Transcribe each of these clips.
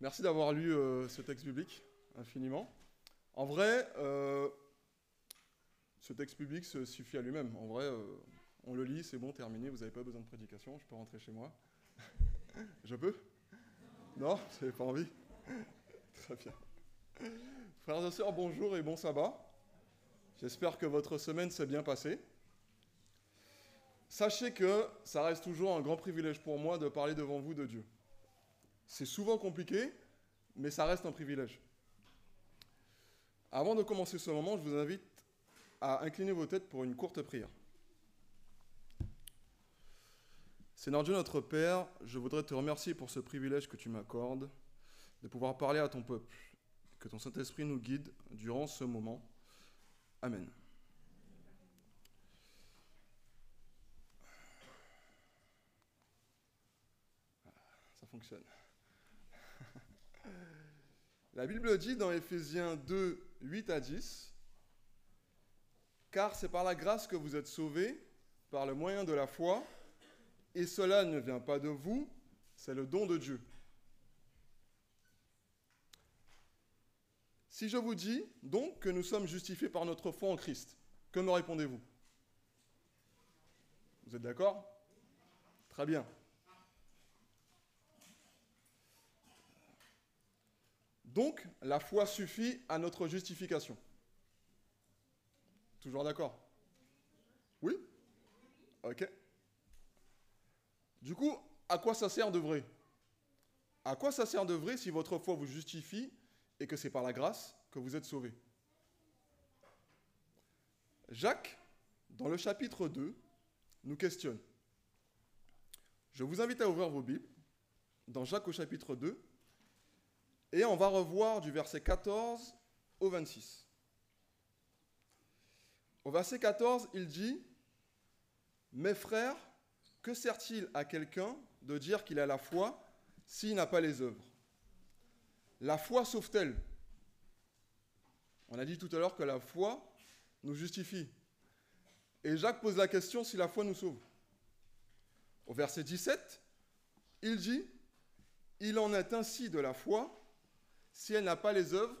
Merci d'avoir lu euh, ce texte biblique infiniment. En vrai, euh, ce texte biblique suffit à lui-même. En vrai, euh, on le lit, c'est bon, terminé, vous n'avez pas besoin de prédication, je peux rentrer chez moi. je peux? Non Vous n'avez pas envie? Très bien. Frères et sœurs, bonjour et bon sabbat. J'espère que votre semaine s'est bien passée. Sachez que ça reste toujours un grand privilège pour moi de parler devant vous de Dieu. C'est souvent compliqué, mais ça reste un privilège. Avant de commencer ce moment, je vous invite à incliner vos têtes pour une courte prière. Seigneur Dieu notre Père, je voudrais te remercier pour ce privilège que tu m'accordes de pouvoir parler à ton peuple. Que ton Saint-Esprit nous guide durant ce moment. Amen. Ça fonctionne. La Bible dit dans Éphésiens 2, 8 à 10, Car c'est par la grâce que vous êtes sauvés, par le moyen de la foi, et cela ne vient pas de vous, c'est le don de Dieu. Si je vous dis donc que nous sommes justifiés par notre foi en Christ, que me répondez-vous? Vous êtes d'accord? Très bien. Donc, la foi suffit à notre justification. Toujours d'accord? Oui? Ok. Du coup, à quoi ça sert de vrai? À quoi ça sert de vrai si votre foi vous justifie et que c'est par la grâce que vous êtes sauvés? Jacques, dans le chapitre 2, nous questionne. Je vous invite à ouvrir vos Bibles dans Jacques au chapitre 2 et on va revoir du verset 14 au 26. Au verset 14, il dit, Mes frères, que sert-il à quelqu'un de dire qu'il a la foi s'il n'a pas les œuvres? La foi sauve-t-elle? On a dit tout à l'heure que la foi nous justifie. Et Jacques pose la question si la foi nous sauve. Au verset 17, il dit, Il en est ainsi de la foi si elle n'a pas les œuvres,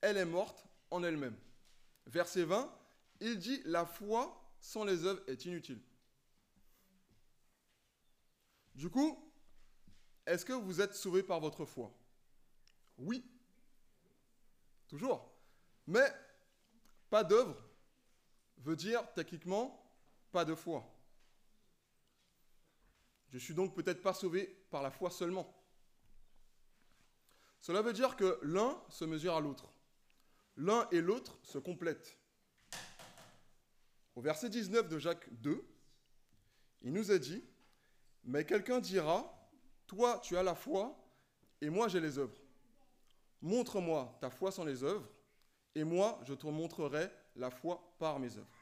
elle est morte en elle-même. Verset 20, il dit, la foi sans les œuvres est inutile. Du coup, est-ce que vous êtes sauvé par votre foi? Oui. Toujours. Mais pas d'œuvre veut dire techniquement pas de foi. Je suis donc peut-être pas sauvé par la foi seulement. Cela veut dire que l'un se mesure à l'autre. L'un et l'autre se complètent. Au verset 19 de Jacques 2, il nous a dit, mais quelqu'un dira, toi tu as la foi et moi j'ai les œuvres. Montre-moi ta foi sans les œuvres et moi je te montrerai la foi par mes œuvres.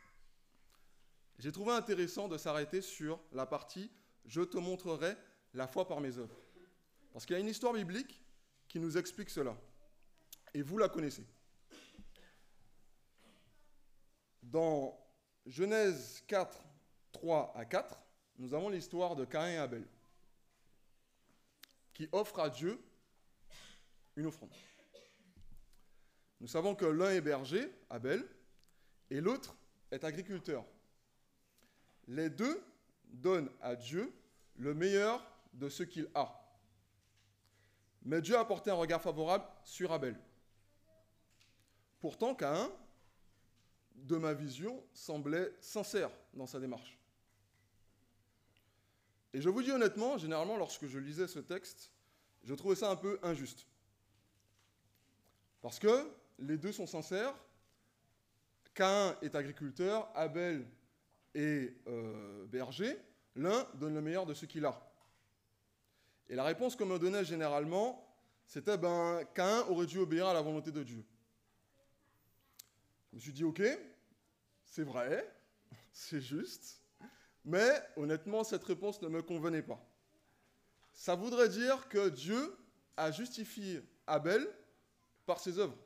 J'ai trouvé intéressant de s'arrêter sur la partie je te montrerai la foi par mes œuvres. Parce qu'il y a une histoire biblique qui nous explique cela. Et vous la connaissez. Dans Genèse 4, 3 à 4, nous avons l'histoire de Caïn et Abel, qui offrent à Dieu une offrande. Nous savons que l'un est berger, Abel, et l'autre est agriculteur. Les deux donnent à Dieu le meilleur de ce qu'il a. Mais Dieu a porté un regard favorable sur Abel. Pourtant, Caïn, de ma vision, semblait sincère dans sa démarche. Et je vous dis honnêtement, généralement, lorsque je lisais ce texte, je trouvais ça un peu injuste. Parce que les deux sont sincères. Caïn est agriculteur, Abel est euh, berger. L'un donne le meilleur de ce qu'il a. Et la réponse qu'on me donnait généralement, c'était ben, Cain aurait dû obéir à la volonté de Dieu. Je me suis dit, ok, c'est vrai, c'est juste, mais honnêtement, cette réponse ne me convenait pas. Ça voudrait dire que Dieu a justifié Abel par ses œuvres.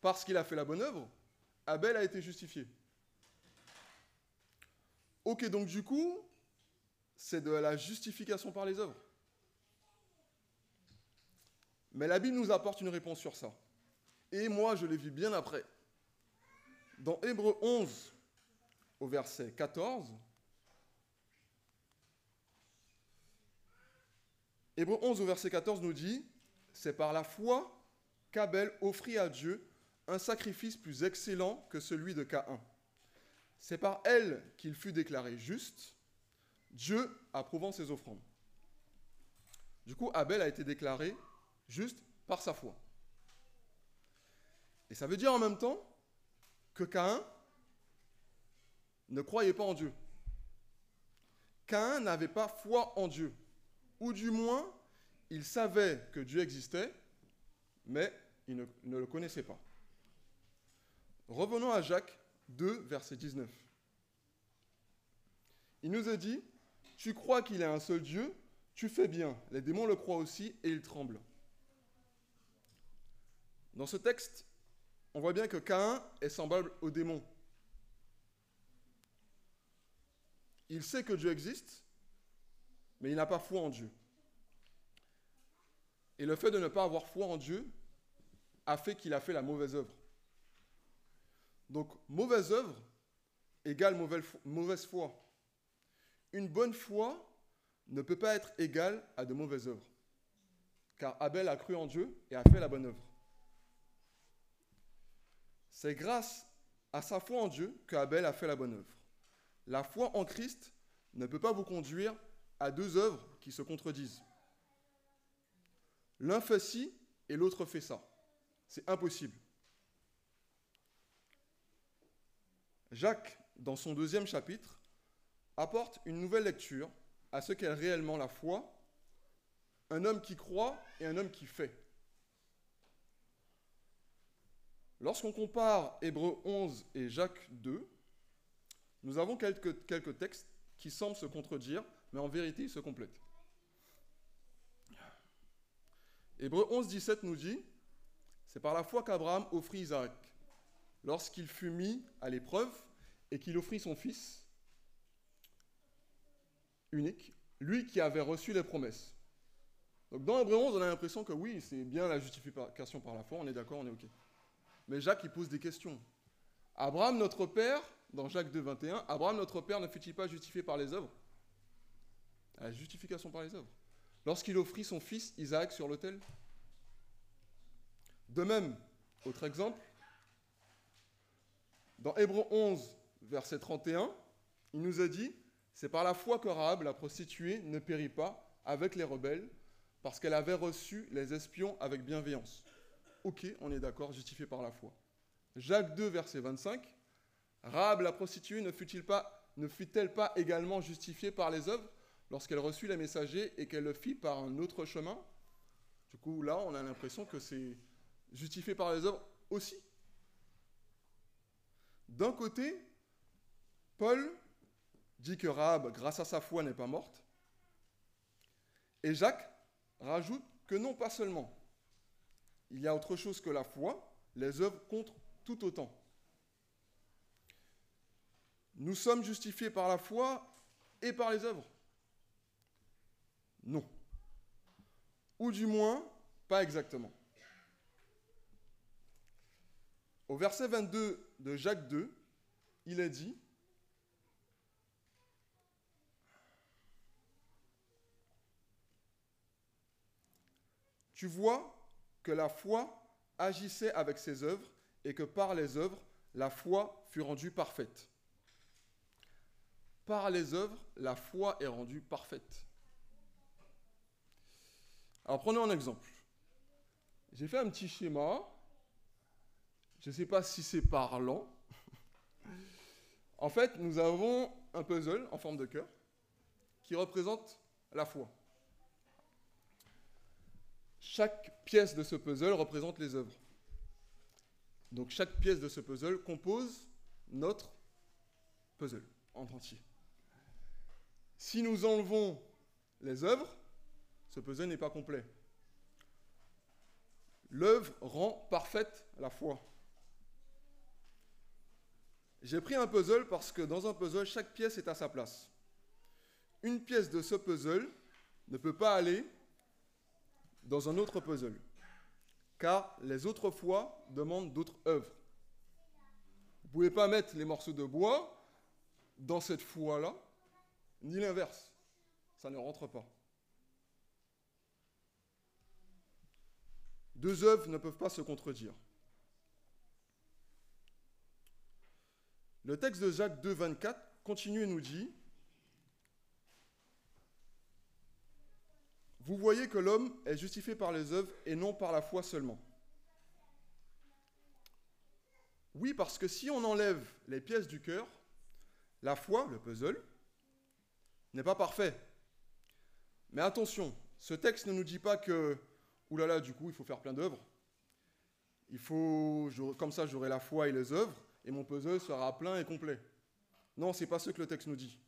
Parce qu'il a fait la bonne œuvre, Abel a été justifié. Ok, donc du coup, c'est de la justification par les œuvres. Mais la Bible nous apporte une réponse sur ça. Et moi, je l'ai vu bien après. Dans Hébreu 11, au verset 14, Hébreu 11 au verset 14 nous dit, c'est par la foi qu'Abel offrit à Dieu un sacrifice plus excellent que celui de Caïn. C'est par elle qu'il fut déclaré juste, Dieu approuvant ses offrandes. Du coup, Abel a été déclaré juste par sa foi. Et ça veut dire en même temps que Caïn ne croyait pas en Dieu. Caïn n'avait pas foi en Dieu. Ou du moins, il savait que Dieu existait, mais il ne, le connaissait pas. Revenons à Jacques 2, verset 19. Il nous a dit, tu crois qu'il y a un seul Dieu, tu fais bien, les démons le croient aussi et ils tremblent. Dans ce texte, on voit bien que Caïn est semblable aux démons. Il sait que Dieu existe, mais il n'a pas foi en Dieu. Et le fait de ne pas avoir foi en Dieu a fait qu'il a fait la mauvaise œuvre. Donc, mauvaise œuvre égale mauvaise foi. Une bonne foi ne peut pas être égale à de mauvaises œuvres. Car Abel a cru en Dieu et a fait la bonne œuvre. C'est grâce à sa foi en Dieu que Abel a fait la bonne œuvre. La foi en Christ ne peut pas vous conduire à deux œuvres qui se contredisent. L'un fait ci et l'autre fait ça. C'est impossible. Jacques, dans son deuxième chapitre, apporte une nouvelle lecture à ce qu'est réellement la foi, un homme qui croit et un homme qui fait. Lorsqu'on compare Hébreu 11 et Jacques 2, nous avons quelques, textes qui semblent se contredire, mais en vérité ils se complètent. Hébreu 11, 17 nous dit, c'est par la foi qu'Abraham offrit Isaac, lorsqu'il fut mis à l'épreuve et qu'il offrit son fils unique, lui qui avait reçu les promesses. Donc dans Hébreu 11, on a l'impression que oui, c'est bien la justification par la foi, on est d'accord, on est OK. Mais Jacques, il pose des questions. Abraham, notre père, dans Jacques 2, 21, Abraham, notre père, ne fut-il pas justifié par les œuvres? La justification par les œuvres. Lorsqu'il offrit son fils Isaac sur l'autel De même, autre exemple, dans Hébreu 11, verset 31, il nous a dit C'est par la foi que Rahab, la prostituée, ne périt pas avec les rebelles, parce qu'elle avait reçu les espions avec bienveillance. Ok, on est d'accord, justifié par la foi. Jacques 2, verset 25, Rahab la prostituée ne fut-elle pas également justifiée par les œuvres lorsqu'elle reçut les messagers et qu'elle le fit par un autre chemin? Du coup, là, on a l'impression que c'est justifié par les œuvres aussi. D'un côté, Paul dit que Rahab, grâce à sa foi, n'est pas morte. Et Jacques rajoute que non, pas seulement. Il y a autre chose que la foi, les œuvres comptent tout autant. Nous sommes justifiés par la foi et par les œuvres Non. Ou du moins, pas exactement. Au verset 22 de Jacques 2, il est dit, Tu vois que la foi agissait avec ses œuvres et que par les œuvres, la foi fut rendue parfaite. Par les œuvres, la foi est rendue parfaite. Alors prenons un exemple. J'ai fait un petit schéma. Je ne sais pas si c'est parlant. en fait, nous avons un puzzle en forme de cœur qui représente la foi. Chaque pièce de ce puzzle représente les œuvres. Donc chaque pièce de ce puzzle compose notre puzzle en entier. Si nous enlevons les œuvres, ce puzzle n'est pas complet. L'œuvre rend parfaite la foi. J'ai pris un puzzle parce que dans un puzzle, chaque pièce est à sa place. Une pièce de ce puzzle ne peut pas aller dans un autre puzzle. car les autres foi demandent d'autres œuvres. Vous ne pouvez pas mettre les morceaux de bois dans cette foi-là, ni l'inverse. Ça ne rentre pas. Deux œuvres ne peuvent pas se contredire. Le texte de Jacques 2, 24 continue et nous dit Vous voyez que l'homme est justifié par les œuvres et non par la foi seulement. Oui, parce que si on enlève les pièces du cœur, la foi, le puzzle, n'est pas parfait. Mais attention, ce texte ne nous dit pas que, oulala, du coup, il faut faire plein d'œuvres. Il faut, comme ça, j'aurai la foi et les œuvres, et mon puzzle sera plein et complet. Non, c'est pas ce que le texte nous dit.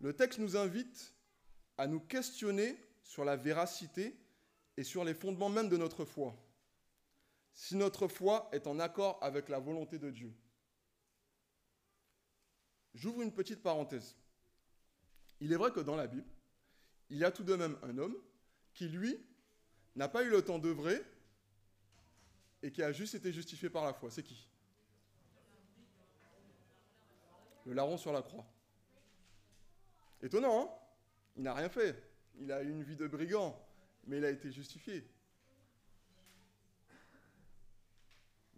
Le texte nous invite à nous questionner sur la véracité et sur les fondements même de notre foi. Si notre foi est en accord avec la volonté de Dieu. J'ouvre une petite parenthèse. Il est vrai que dans la Bible, il y a tout de même un homme qui, lui, n'a pas eu le temps d'œuvrer et qui a juste été justifié par la foi. C'est qui? Le larron sur la croix. Étonnant, hein? Il n'a rien fait. Il a eu une vie de brigand, mais il a été justifié.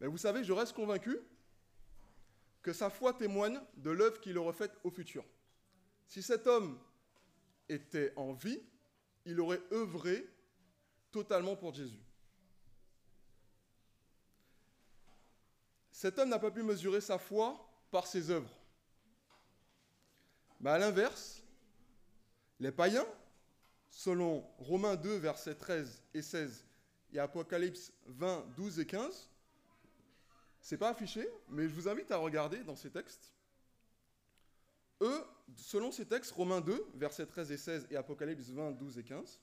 Mais vous savez, je reste convaincu que sa foi témoigne de l'œuvre qu'il aurait faite au futur. Si cet homme était en vie, il aurait œuvré totalement pour Jésus. Cet homme n'a pas pu mesurer sa foi par ses œuvres. Mais à l'inverse, les païens, selon Romains 2, versets 13 et 16 et Apocalypse 20, 12 et 15, c'est pas affiché, mais je vous invite à regarder dans ces textes. Eux, selon ces textes, Romains 2, versets 13 et 16 et Apocalypse 20, 12 et 15,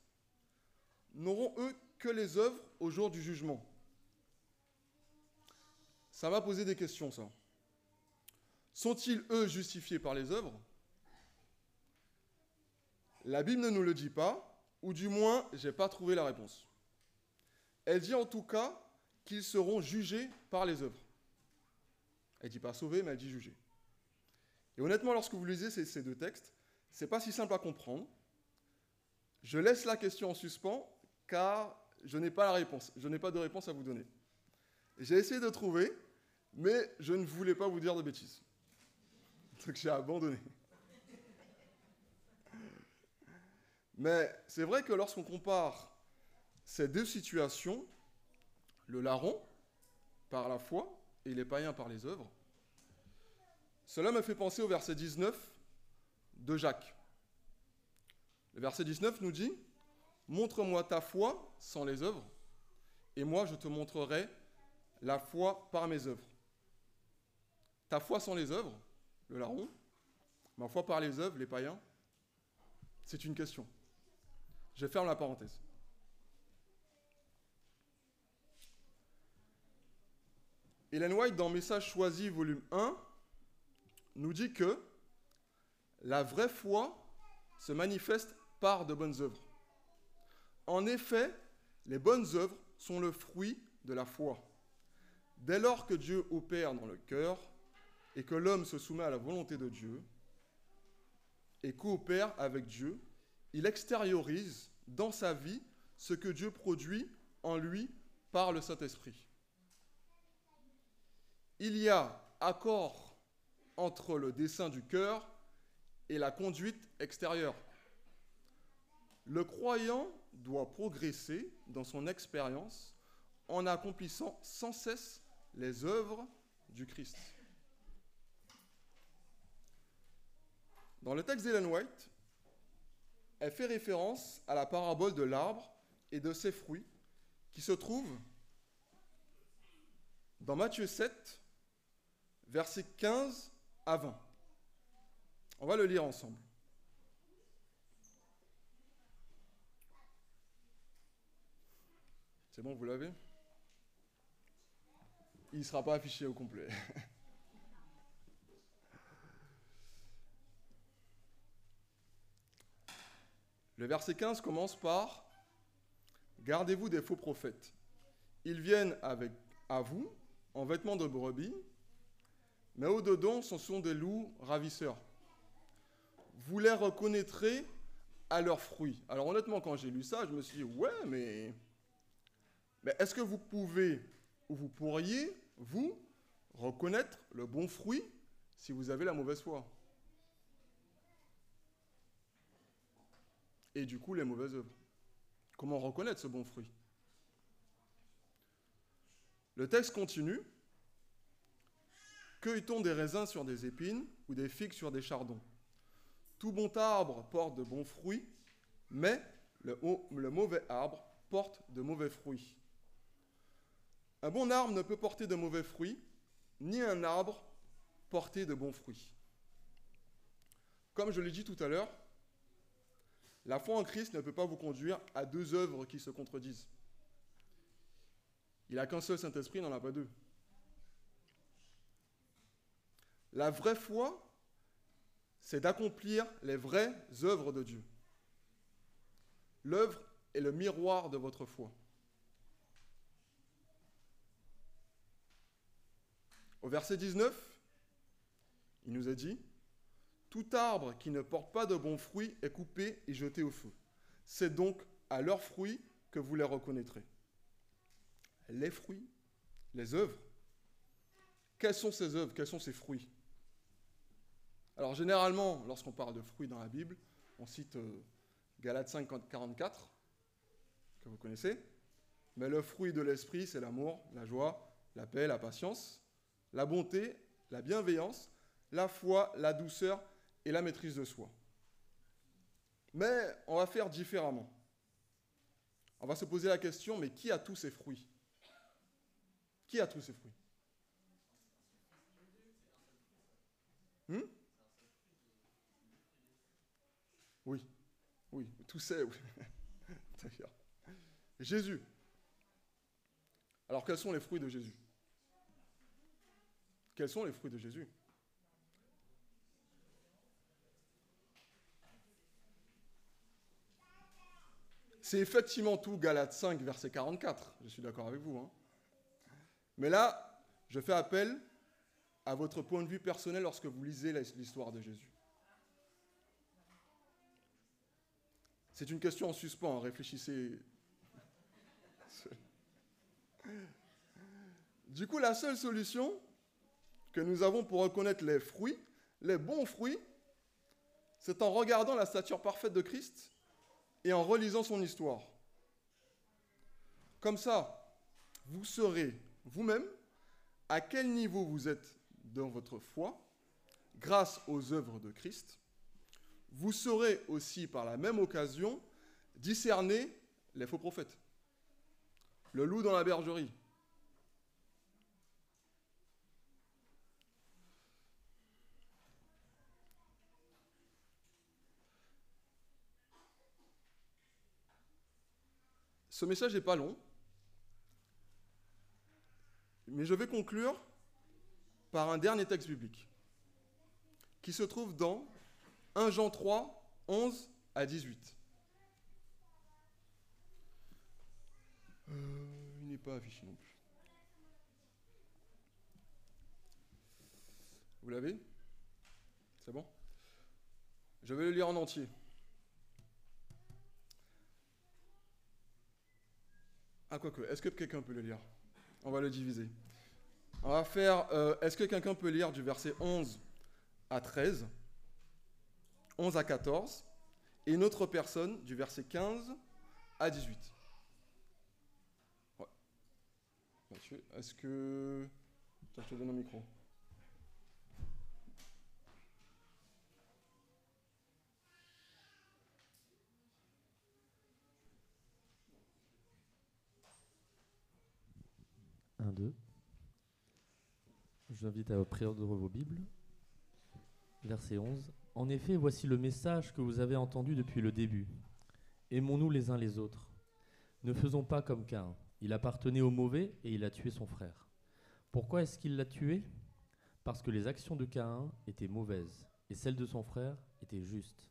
n'auront eux que les œuvres au jour du jugement. Ça va poser des questions, ça. Sont-ils, eux, justifiés par les œuvres? La Bible ne nous le dit pas, ou du moins, je n'ai pas trouvé la réponse. Elle dit en tout cas qu'ils seront jugés par les œuvres. Elle dit pas sauver, mais elle dit juger. Et honnêtement, lorsque vous lisez ces, deux textes, c'est pas si simple à comprendre. Je laisse la question en suspens car je n'ai pas la réponse. Je n'ai pas de réponse à vous donner. J'ai essayé de trouver, mais je ne voulais pas vous dire de bêtises. Donc j'ai abandonné. Mais c'est vrai que lorsqu'on compare ces deux situations, le larron, par la foi, et les païens par les œuvres. Cela me fait penser au verset 19 de Jacques. Le verset 19 nous dit, Montre-moi ta foi sans les œuvres, et moi je te montrerai la foi par mes œuvres. Ta foi sans les œuvres, le larron, ma foi par les œuvres, les païens, c'est une question. Je ferme la parenthèse. Hélène White, dans Message choisi, volume 1, nous dit que la vraie foi se manifeste par de bonnes œuvres. En effet, les bonnes œuvres sont le fruit de la foi. Dès lors que Dieu opère dans le cœur et que l'homme se soumet à la volonté de Dieu et coopère avec Dieu, il extériorise dans sa vie ce que Dieu produit en lui par le Saint-Esprit il y a accord entre le dessin du cœur et la conduite extérieure. Le croyant doit progresser dans son expérience en accomplissant sans cesse les œuvres du Christ. Dans le texte d'Ellen White, elle fait référence à la parabole de l'arbre et de ses fruits qui se trouve dans Matthieu 7, versets 15 à 20. On va le lire ensemble. C'est bon, vous l'avez? Il ne sera pas affiché au complet. Le verset 15 commence par Gardez-vous des faux prophètes. Ils viennent à vous en vêtements de brebis, mais au-dedans, ce sont des loups ravisseurs. Vous les reconnaîtrez à leurs fruits. Alors honnêtement, quand j'ai lu ça, je me suis dit, ouais, mais est-ce que vous pouvez, ou vous pourriez, vous, reconnaître le bon fruit si vous avez la mauvaise foi? Et du coup, les mauvaises œuvres. Comment reconnaître ce bon fruit? Le texte continue. Cueille-t-on des raisins sur des épines ou des figues sur des chardons? Tout bon arbre porte de bons fruits, mais le, le mauvais arbre porte de mauvais fruits. Un bon arbre ne peut porter de mauvais fruits, ni un arbre porter de bons fruits. Comme je l'ai dit tout à l'heure, la foi en Christ ne peut pas vous conduire à deux œuvres qui se contredisent. Il n'a qu'un seul Saint-Esprit, il n'en a pas deux. La vraie foi, c'est d'accomplir les vraies œuvres de Dieu. L'œuvre est le miroir de votre foi. Au verset 19, il nous a dit, Tout arbre qui ne porte pas de bons fruits est coupé et jeté au feu. C'est donc à leurs fruits que vous les reconnaîtrez. Les fruits, les œuvres. Quelles sont ces œuvres? Quels sont ces fruits? Alors généralement, lorsqu'on parle de fruits dans la Bible, on cite euh, Galates 5, 44, que vous connaissez. Mais le fruit de l'esprit, c'est l'amour, la joie, la paix, la patience, la bonté, la bienveillance, la foi, la douceur et la maîtrise de soi. Mais on va faire différemment. On va se poser la question, mais qui a tous ces fruits? Qui a tous ces fruits? Hmm? Oui, oui, tous ces, oui. Jésus. Alors quels sont les fruits de Jésus? Quels sont les fruits de Jésus? C'est effectivement tout Galates 5, verset 44. Je suis d'accord avec vous. Hein. Mais là, je fais appel à votre point de vue personnel lorsque vous lisez l'histoire de Jésus. C'est une question en suspens, hein. réfléchissez. Du coup, la seule solution, que nous avons pour reconnaître les fruits, les bons fruits, c'est en regardant la stature parfaite de Christ et en relisant son histoire. Comme ça, vous saurez vous-même à quel niveau vous êtes dans votre foi grâce aux œuvres de Christ. Vous saurez aussi par la même occasion discerner les faux prophètes. Le loup dans la bergerie, Ce message n'est pas long, mais je vais conclure par un dernier texte biblique qui se trouve dans 1 Jean 3, 11 à 18. Euh, il n'est pas affiché non plus. Vous l'avez? C'est bon? Je vais le lire en entier. Ah, quoique, est-ce que quelqu'un peut le lire? On va le diviser. On va faire. Euh, est-ce que quelqu'un peut lire du verset 11 à 13, 11 à 14, et une autre personne du verset 15 à 18 Ouais. Mathieu, est-ce que. je te donne un micro. Je vous invite à prendre vos Bibles. Verset 11. En effet, voici le message que vous avez entendu depuis le début. Aimons-nous les uns les autres. Ne faisons pas comme Cain. Il appartenait au mauvais et il a tué son frère. Pourquoi est-ce qu'il l'a tué? Parce que les actions de Cain étaient mauvaises et celles de son frère étaient justes.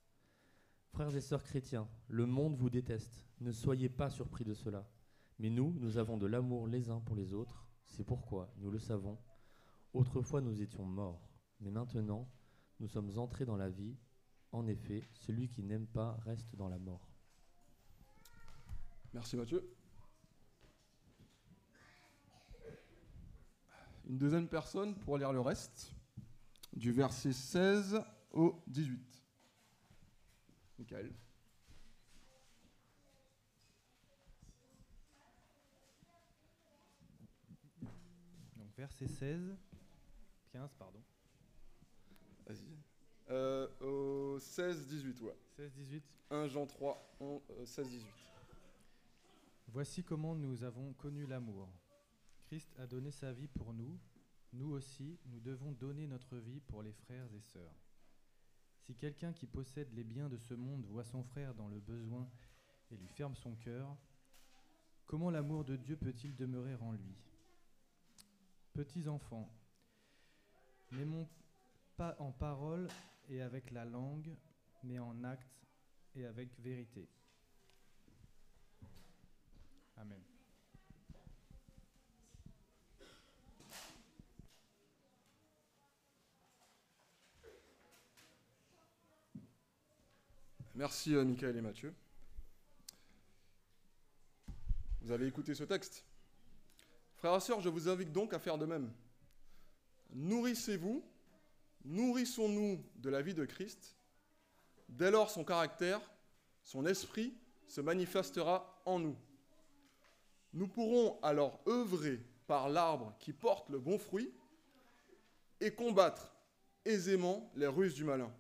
Frères et sœurs chrétiens, le monde vous déteste. Ne soyez pas surpris de cela. Mais nous, nous avons de l'amour les uns pour les autres. C'est pourquoi, nous le savons, autrefois nous étions morts. Mais maintenant, nous sommes entrés dans la vie. En effet, celui qui n'aime pas reste dans la mort. Merci Mathieu. Une deuxième personne pour lire le reste, du verset 16 au 18. Michael. Donc verset 16, 15, pardon. Vas-y. Euh, au 16, 18, ouais. 16, 18. 1 Jean 3, 11, euh, 16, 18. Voici comment nous avons connu l'amour. Christ a donné sa vie pour nous. Nous aussi, nous devons donner notre vie pour les frères et sœurs. Si quelqu'un qui possède les biens de ce monde voit son frère dans le besoin et lui ferme son cœur, comment l'amour de Dieu peut-il demeurer en lui? Petits enfants, n'aimons pas en parole et avec la langue, mais en acte et avec vérité. Amen. Merci euh, Michael et Mathieu. Vous avez écouté ce texte. Frères et sœurs, je vous invite donc à faire de même. Nourrissez-vous, nourrissons-nous de la vie de Christ. Dès lors, son caractère, son esprit se manifestera en nous. Nous pourrons alors œuvrer par l'arbre qui porte le bon fruit et combattre aisément les ruses du malin,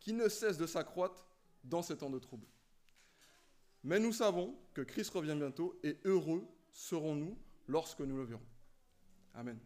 qui ne cesse de s'accroître dans ces temps de trouble. Mais nous savons que Christ revient bientôt et heureux serons-nous lorsque nous le verrons. Amen.